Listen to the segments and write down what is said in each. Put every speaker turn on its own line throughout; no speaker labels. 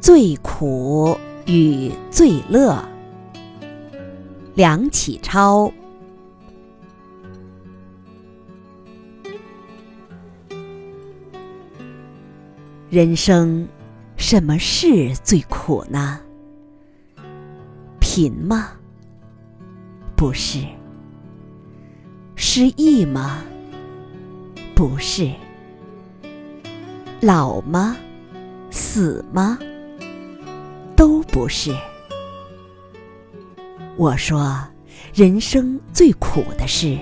最苦与最乐，梁启超。人生什么事最苦呢？贫吗？不是。失意吗？不是。老吗？死吗？都不是。我说，人生最苦的事，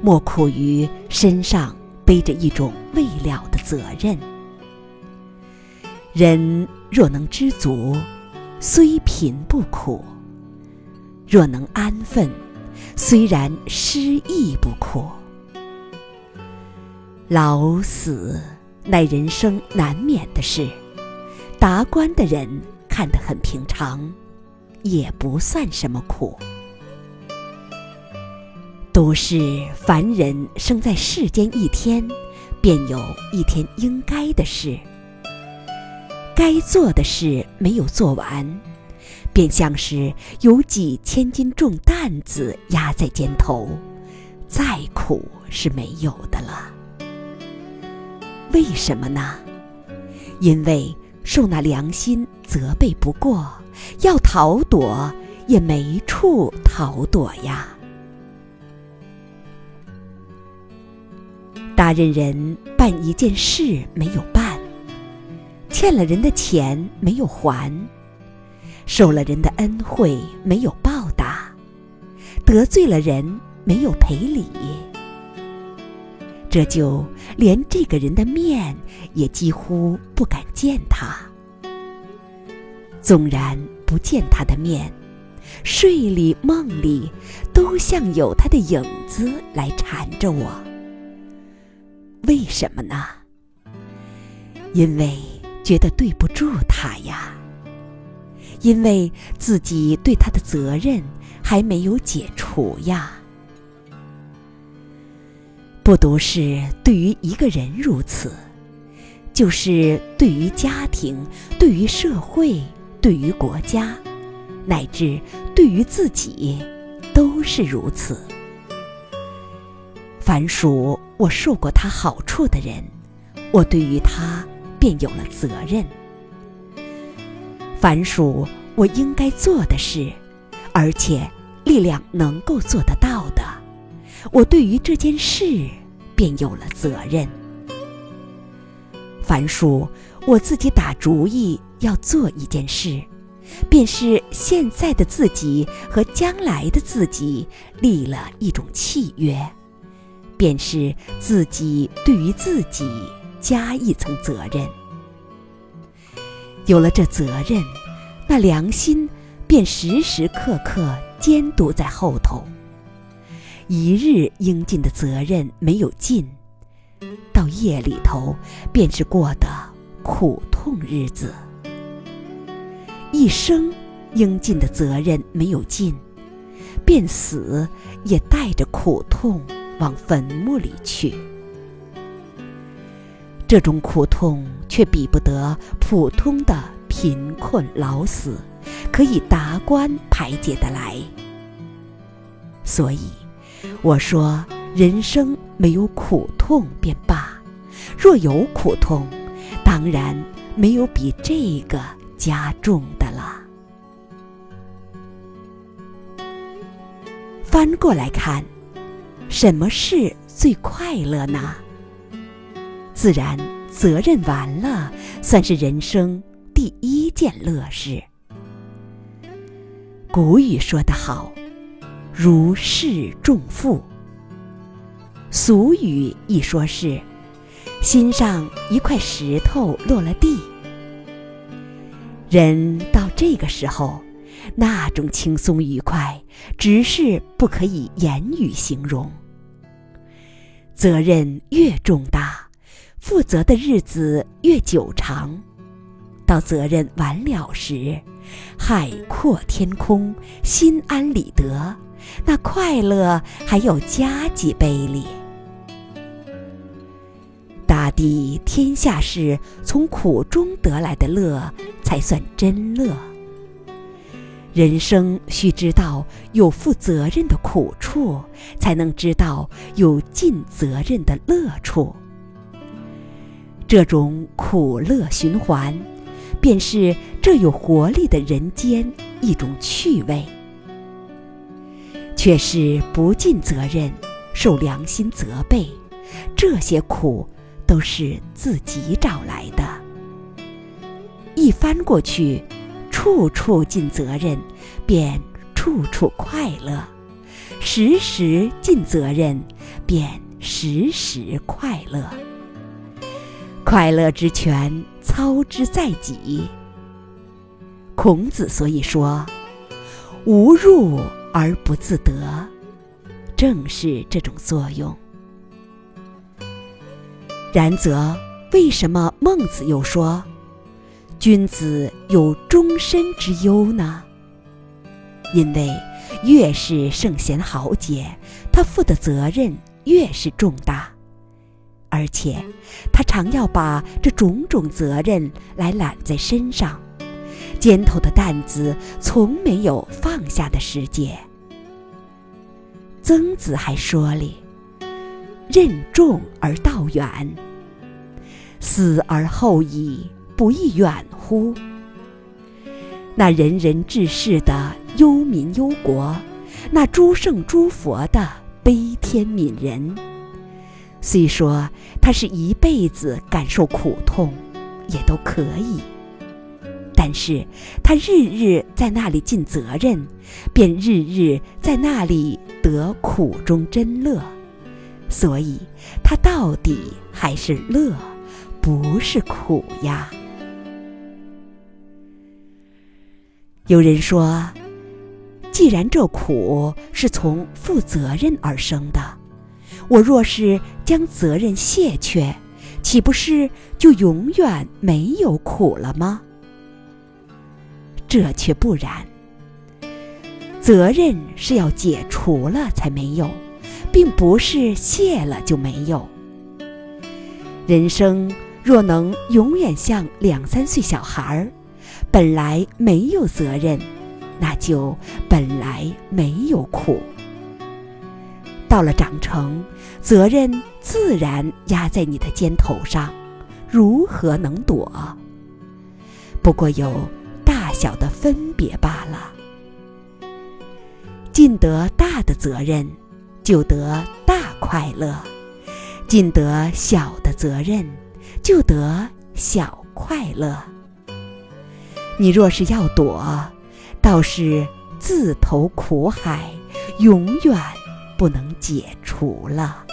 莫苦于身上背着一种未了的责任。人若能知足，虽贫不苦；若能安分，虽然失意不苦。老死乃人生难免的事，达观的人看得很平常，也不算什么苦。都是凡人生在世间一天，便有一天应该的事。该做的事没有做完，便像是有几千斤重担子压在肩头，再苦是没有的了。为什么呢？因为受那良心责备不过，要逃躲也没处逃躲呀。大任人办一件事没有办。欠了人的钱没有还，受了人的恩惠没有报答，得罪了人没有赔礼，这就连这个人的面也几乎不敢见他。纵然不见他的面，睡里梦里都像有他的影子来缠着我。为什么呢？因为。觉得对不住他呀，因为自己对他的责任还没有解除呀。不独是对于一个人如此，就是对于家庭、对于社会、对于国家，乃至对于自己，都是如此。凡属我受过他好处的人，我对于他。便有了责任。凡属我应该做的事，而且力量能够做得到的，我对于这件事便有了责任。凡属我自己打主意要做一件事，便是现在的自己和将来的自己立了一种契约，便是自己对于自己。加一层责任，有了这责任，那良心便时时刻刻监督在后头。一日应尽的责任没有尽，到夜里头便是过的苦痛日子。一生应尽的责任没有尽，便死也带着苦痛往坟墓里去。这种苦痛却比不得普通的贫困老死，可以达观排解得来。所以，我说人生没有苦痛便罢，若有苦痛，当然没有比这个加重的了。翻过来看，什么是最快乐呢？自然，责任完了，算是人生第一件乐事。古语说得好：“如释重负。”俗语一说是：“心上一块石头落了地。”人到这个时候，那种轻松愉快，直是不可以言语形容。责任越重大。负责的日子越久长，到责任完了时，海阔天空，心安理得，那快乐还要加几倍哩。大底天下事从苦中得来的乐，才算真乐。人生需知道有负责任的苦处，才能知道有尽责任的乐处。这种苦乐循环，便是这有活力的人间一种趣味。却是不尽责任，受良心责备，这些苦都是自己找来的。一翻过去。处处尽责任，便处处快乐；时时尽责任，便时时快乐。快乐之泉，操之在己。孔子所以说：“无入而不自得”，正是这种作用。然则，为什么孟子又说？君子有终身之忧呢，因为越是圣贤豪杰，他负的责任越是重大，而且他常要把这种种责任来揽在身上，肩头的担子从没有放下的时节。曾子还说哩：“任重而道远，死而后已。”不亦远乎？那仁人志士的忧民忧国，那诸圣诸佛的悲天悯人，虽说他是一辈子感受苦痛，也都可以。但是他日日在那里尽责任，便日日在那里得苦中真乐，所以他到底还是乐，不是苦呀。有人说，既然这苦是从负责任而生的，我若是将责任卸却，岂不是就永远没有苦了吗？这却不然。责任是要解除了才没有，并不是卸了就没有。人生若能永远像两三岁小孩儿。本来没有责任，那就本来没有苦。到了长成，责任自然压在你的肩头上，如何能躲？不过有小的分别罢了。尽得大的责任，就得大快乐；尽得小的责任，就得小快乐。你若是要躲，倒是自投苦海，永远不能解除了。